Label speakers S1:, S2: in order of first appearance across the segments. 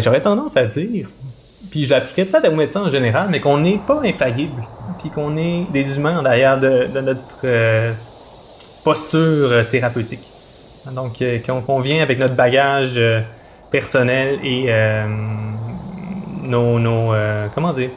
S1: J'aurais tendance à dire, puis je l'appliquerais peut-être aux médecins en général, mais qu'on n'est pas infaillible, puis qu'on est des humains derrière de, notre euh, posture thérapeutique. Donc, euh, qu'on vient avec notre bagage euh, personnel et nos, nos comment dire,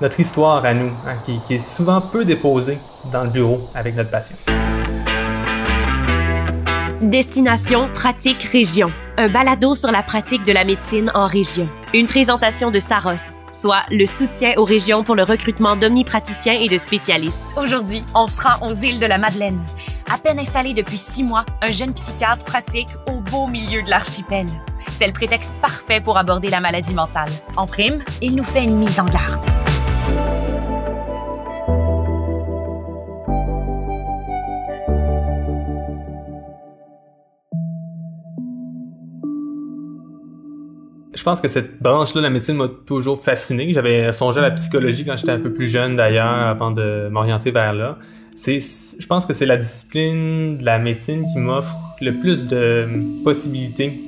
S1: notre histoire à nous, hein, qui, qui, est souvent peu déposée dans le bureau avec notre patient.
S2: Destination pratique région un balado sur la pratique de la médecine en région. Une présentation de Saros, soit le soutien aux régions pour le recrutement d'omnipraticiens et de spécialistes. Aujourd'hui, on se rend aux îles de la Madeleine. À peine installé depuis six mois, un jeune psychiatre pratique au beau milieu de l'archipel. C'est le prétexte parfait pour aborder la maladie mentale. En prime, il nous fait une mise en garde.
S1: Je pense que cette branche-là de la médecine m'a toujours fasciné. J'avais songé à la psychologie quand j'étais un peu plus jeune d'ailleurs, avant de m'orienter vers là. C'est, je pense que c'est la discipline de la médecine qui m'offre le plus de possibilités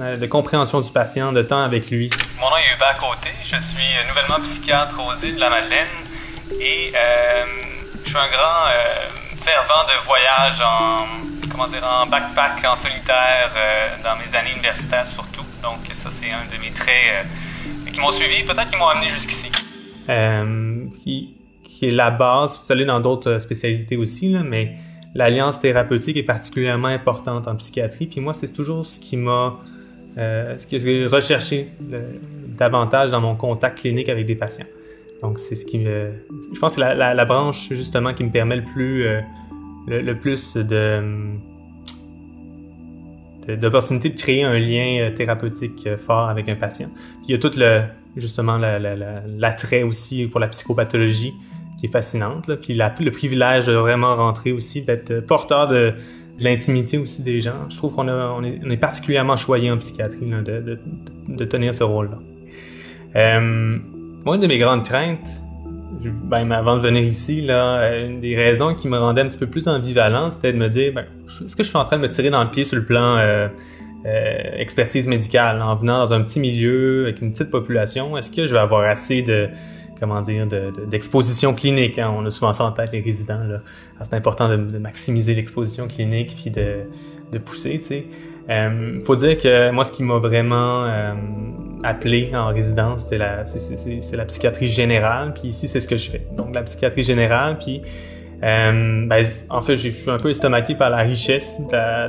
S1: euh, de compréhension du patient, de temps avec lui.
S3: Mon nom est Hubert Côté, je suis nouvellement psychiatre aux îles de la Madeleine et euh, je suis un grand euh, fervent de voyage en, comment dire, en backpack, en solitaire dans mes années universitaires surtout. C'est un de mes traits euh, qui m'ont suivi, peut-être qui m'ont amené jusqu'ici.
S1: Euh, qui, est la base, vous allez dans d'autres euh, spécialités aussi, là, mais l'alliance thérapeutique est particulièrement importante en psychiatrie. Puis moi, c'est toujours ce qui m'a, ce que j'ai recherché davantage dans mon contact clinique avec des patients. Donc c'est ce qui me, je pense que la, la, branche justement qui me permet le plus, le, le, plus de d'opportunité de créer un lien euh, thérapeutique euh, fort avec un patient. il y a tout le justement l'attrait aussi pour la psychopathologie qui est fascinante. Là. Puis la, le privilège de vraiment rentrer aussi, d'être porteur de, l'intimité aussi des gens. Je trouve qu'on on est, on est, particulièrement choyé en psychiatrie là, de, de, de, tenir ce rôle-là. Euh, une de mes grandes craintes, ben, avant de venir ici, là, une des raisons qui me rendait un petit peu plus ambivalent, c'était de me dire, ben, est-ce que je suis en train de me tirer dans le pied sur le plan euh, euh, expertise médicale, en venant dans un petit milieu avec une petite population, est-ce que je vais avoir assez de comment dire d'exposition clinique hein? On a souvent ça en tête les résidents c'est important de, maximiser l'exposition clinique puis de, de pousser, tu sais. Euh, faut dire que moi, ce qui m'a vraiment euh, appelé en résidence, c'était la, c'est, la psychiatrie générale. Puis ici, c'est ce que je fais. Donc, la psychiatrie générale. Puis, euh, ben, en fait, je suis un peu estomaqué par la richesse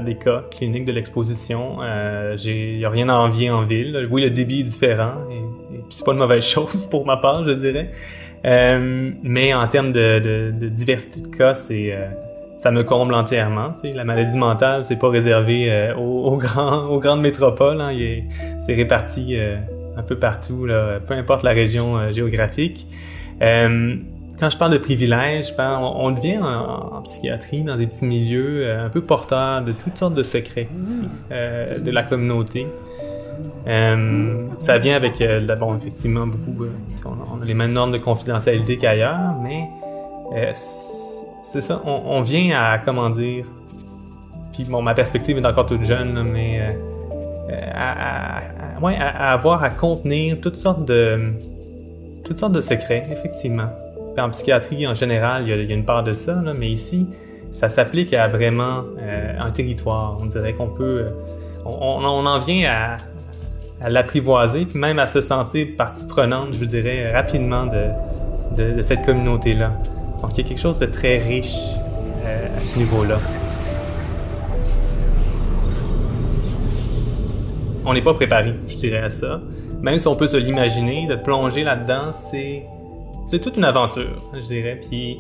S1: des cas cliniques de l'exposition. Euh, j'ai, y a rien à envier en ville. Oui, le débit est différent. Et, et c'est pas une mauvaise chose pour ma part, je dirais. Euh, mais en termes de, de, de, diversité de cas, c'est euh, ça me comble entièrement. La maladie mentale, c'est pas réservé euh, aux, aux, grands, aux grandes métropoles. Hein. C'est réparti euh, un peu partout, là, peu importe la région euh, géographique. quand je parle de privilèges, on, on devient en, psychiatrie dans des petits milieux un peu porteurs de toutes sortes de secrets ici, de la communauté. ça vient avec, bon, effectivement, beaucoup, on, a les mêmes normes de confidentialité qu'ailleurs, mais c'est ça, on, vient à, comment dire, puis bon, ma perspective est encore toute jeune, mais euh, euh, à, à, avoir à contenir toutes sortes de toutes sortes de secrets, effectivement. en psychiatrie, en général, il y, a, une part de ça, mais ici, ça s'applique à vraiment euh, un territoire. On dirait qu'on peut... On, en vient à, l'apprivoiser, puis même à se sentir partie prenante, je dirais, rapidement de, de, de cette communauté-là. Donc il y a quelque chose de très riche euh, à ce niveau-là. On n'est pas préparé, je dirais, à ça. Même si on peut se l'imaginer, de plonger là-dedans, c'est c'est toute une aventure, je dirais. Puis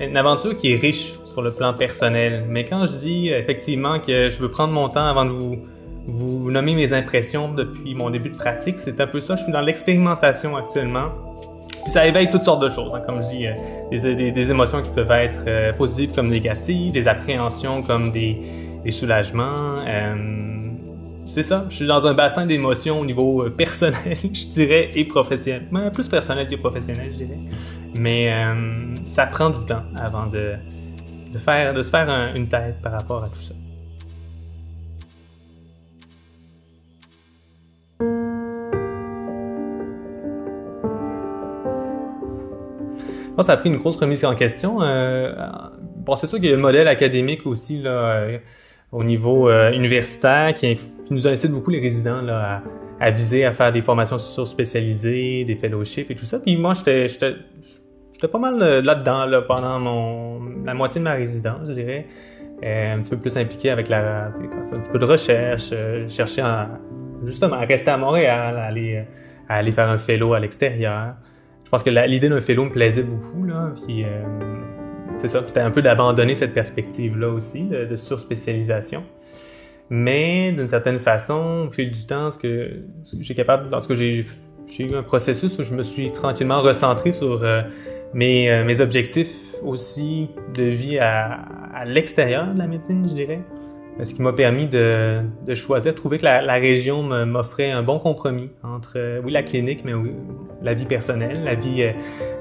S1: une aventure qui est riche sur le plan personnel. Mais quand je dis effectivement que je veux prendre mon temps avant de vous vous nommer mes impressions depuis mon début de pratique, c'est un peu ça. Je suis dans l'expérimentation actuellement ça éveille toutes sortes de choses, hein, comme je dis, euh, des, émotions qui peuvent être euh, positives comme négatives, des appréhensions comme des, soulagements. Euh, c'est ça, je suis dans un bassin d'émotions au niveau personnel, je dirais, et professionnel. plus personnel que professionnel, je dirais. Mais ça prend du temps avant de, de, faire, de se faire une tête par rapport à tout ça. Ça a pris une grosse remise en question. bon, c'est sûr qu'il y a le modèle académique aussi là, au niveau universitaire qui, nous incite beaucoup les résidents à, viser à faire des formations sur-spécialisées, des fellowships et tout ça. Puis moi, j'étais pas mal là-dedans là, pendant mon la moitié de ma résidence, je dirais. Euh, un petit peu plus impliqué avec la, un petit peu de recherche, euh, chercher à, justement à rester à Montréal, aller, à aller faire un fellow à l'extérieur. Je pense que l'idée d'un fellow me plaisait beaucoup là, puis euh, c'est ça, c'était un peu d'abandonner cette perspective là aussi de, de surspécialisation. Mais d'une certaine façon, au fil du temps, ce que j'ai capable, j'ai eu un processus où je me suis tranquillement recentré sur euh, mes, euh, mes objectifs aussi de vie à l'extérieur de la médecine, je dirais. Ce qui m'a permis de, de choisir, de trouver que la, la région m'offrait un bon compromis entre, euh, oui, la clinique, mais oui, la vie personnelle, la vie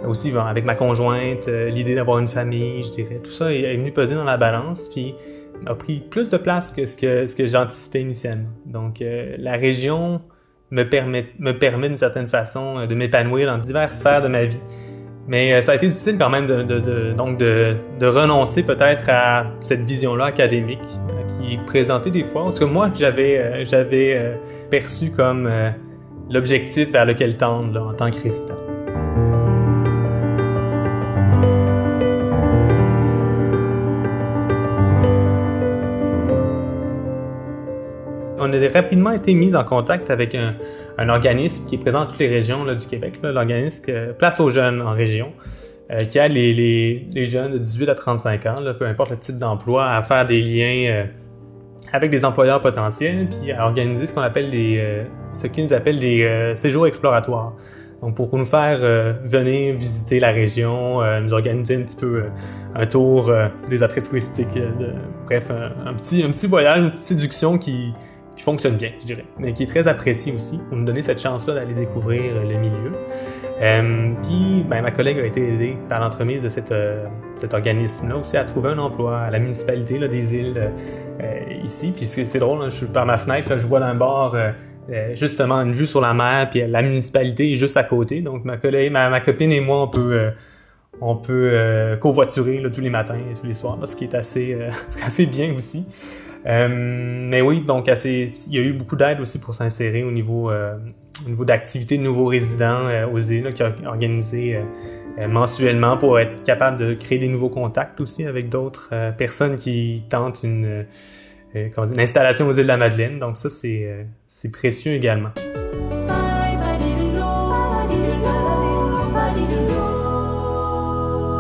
S1: aussi bon, avec ma conjointe, l'idée d'avoir une famille, je dirais. Tout ça est, venu peser dans la balance, puis a pris plus de place que ce que, ce que j'anticipais initialement. Donc, la région me permet, me permet d'une certaine façon euh, de m'épanouir dans diverses sphères de ma vie. Mais euh, ça a été difficile quand même de, de, de donc de, de renoncer peut-être à cette vision-là académique euh, qui est présentée des fois. En tout cas, moi, j'avais j'avais perçu comme l'objectif vers lequel tendre là, en tant que résident. On a rapidement été mis en contact avec un, organisme qui est présent dans toutes les régions du Québec, l'organisme Place aux jeunes en région, euh, qui a les, jeunes de 18 à 35 ans, peu importe le type d'emploi, à faire des liens euh, avec des employeurs potentiels, puis à organiser ce qu'on appelle les, euh, ce qu'ils appellent des séjours exploratoires. Donc pour nous faire venir visiter la région, nous organiser un petit peu un tour des attraits touristiques, bref, un, un, petit un petit voyage, une petite séduction qui qui fonctionne bien, je dirais, mais qui est très apprécié aussi pour nous donner cette chance-là d'aller découvrir euh, le milieu. Euh, puis, ben, ma collègue a été aidée par l'entremise de cette, euh, cet organisme-là aussi à trouver un emploi à la municipalité là, des îles euh, ici. Puis c'est drôle, hein, je suis par ma fenêtre, là, je vois d'un bord justement une vue sur la mer, puis la municipalité est juste à côté. Donc ma collègue, ma, ma copine et moi, on peut on peut covoiturer là, tous les matins et tous les soirs, là, ce qui est assez, assez bien aussi. Euh, mais oui, donc assez, il y a eu beaucoup d'aide aussi pour s'insérer au niveau, euh, au niveau d'activités de nouveaux résidents euh, aux îles, qui a organisé mensuellement pour être capable de créer des nouveaux contacts aussi avec d'autres personnes qui tentent une, installation aux îles de la Madeleine. Donc ça, c'est c'est précieux également.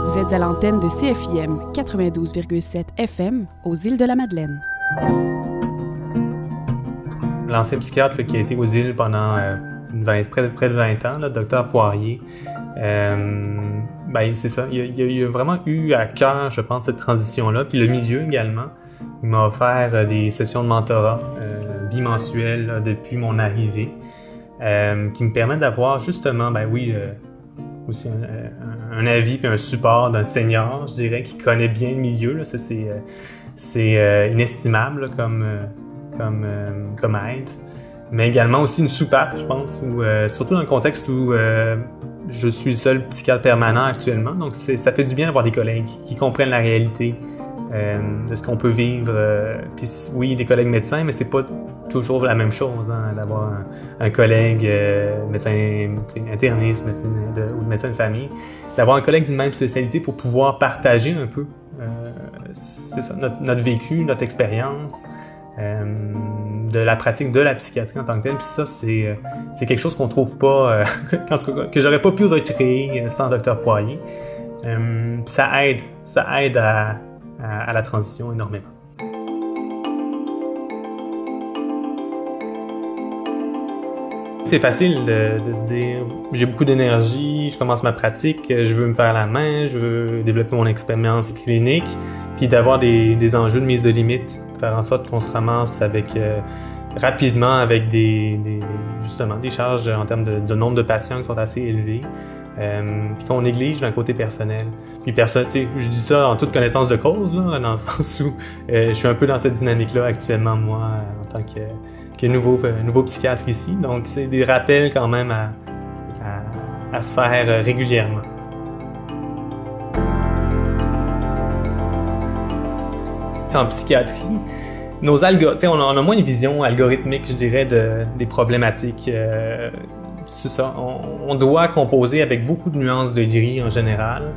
S4: Vous êtes à l'antenne de CFIM 92,7 FM aux îles de la Madeleine.
S1: L'ancien psychiatre qui a été aux îles pendant euh, près, de 20 ans, le docteur Poirier, euh, ben, c'est ça. Il, a vraiment eu à cœur, je pense, cette transition-là. Puis le milieu également. Il m'a offert euh, des sessions de mentorat bimensuelles depuis mon arrivée, qui me permettent d'avoir justement, ben oui, aussi un, avis puis un support d'un senior, je dirais, qui connaît bien le milieu. Ça, c'est c'est euh, inestimable comme, euh, comme, euh, comme aide. Mais également aussi une soupape, je pense, surtout dans le contexte où je suis le seul psychiatre permanent actuellement. Donc ça fait du bien d'avoir des collègues qui comprennent la réalité de ce qu'on peut vivre. Puis oui, des collègues médecins, mais c'est pas toujours la même chose hein, d'avoir un, collègue médecin interniste médecin de, ou médecin de famille, d'avoir un collègue d'une même spécialité pour pouvoir partager un peu c'est ça, notre, vécu, notre expérience euh, de la pratique de la psychiatrie en tant que telle. Puis ça, c'est, euh, quelque chose qu'on trouve pas, euh, que j'aurais pas pu recréer sans Dr Poirier. Euh, ça aide, ça aide à la transition énormément. C'est facile de, se dire j'ai beaucoup d'énergie, je commence ma pratique, je veux me faire la main, je veux développer mon expérience clinique, puis d'avoir des, des, enjeux de mise de limite, faire en sorte qu'on se ramasse avec euh, rapidement avec des, justement des charges en termes de, nombre de patients qui sont assez élevés. Euh, qu'on néglige d'un côté personnel. Puis personne, je dis ça en toute connaissance de cause, là, dans le sens où euh, je suis un peu dans cette dynamique-là actuellement, moi, en tant que, nouveau, euh, nouveau psychiatre ici. Donc, c'est des rappels quand même à, à, se faire euh, régulièrement. En psychiatrie, nos algorithmes, on, on, a moins une vision algorithmique, je dirais, des problématiques c'est ça. On, doit composer avec beaucoup de nuances de gris en général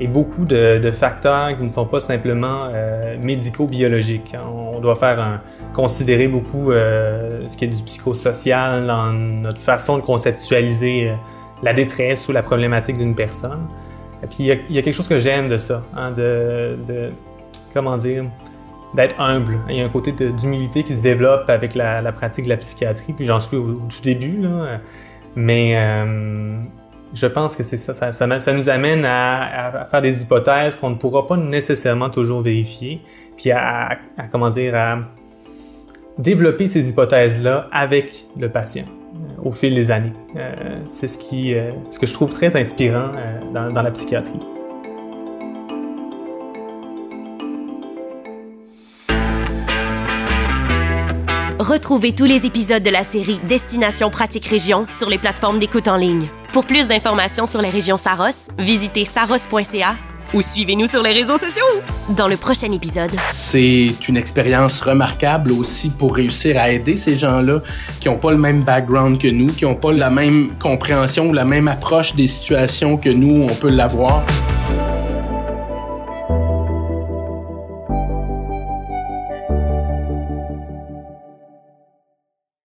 S1: et beaucoup de, facteurs qui ne sont pas simplement euh, médico-biologiques. On doit faire considérer beaucoup euh, ce qui est du psychosocial dans notre façon de conceptualiser euh, la détresse ou la problématique d'une personne. Et puis il y, a, quelque chose que j'aime de ça, hein, de, comment dire, d'être humble. Il y a un côté d'humilité qui se développe avec la, la, pratique de la psychiatrie, puis j'en suis au, au, tout début, là. Mais euh, je pense que c'est ça ça, nous amène à, faire des hypothèses qu'on ne pourra pas nécessairement toujours vérifier, puis à, à, comment dire, à développer ces hypothèses-là avec le patient euh, au fil des années. Euh, c'est ce, ce que je trouve très inspirant dans la psychiatrie.
S2: Retrouvez tous les épisodes de la série Destination Pratique Région sur les plateformes d'écoute en ligne. Pour plus d'informations sur les régions Saros, visitez saros.ca ou suivez-nous sur les réseaux sociaux. Dans le prochain épisode,
S5: c'est une expérience remarquable aussi pour réussir à aider ces gens-là qui n'ont pas le même background que nous, qui n'ont pas la même compréhension ou la même approche des situations que nous, on peut l'avoir.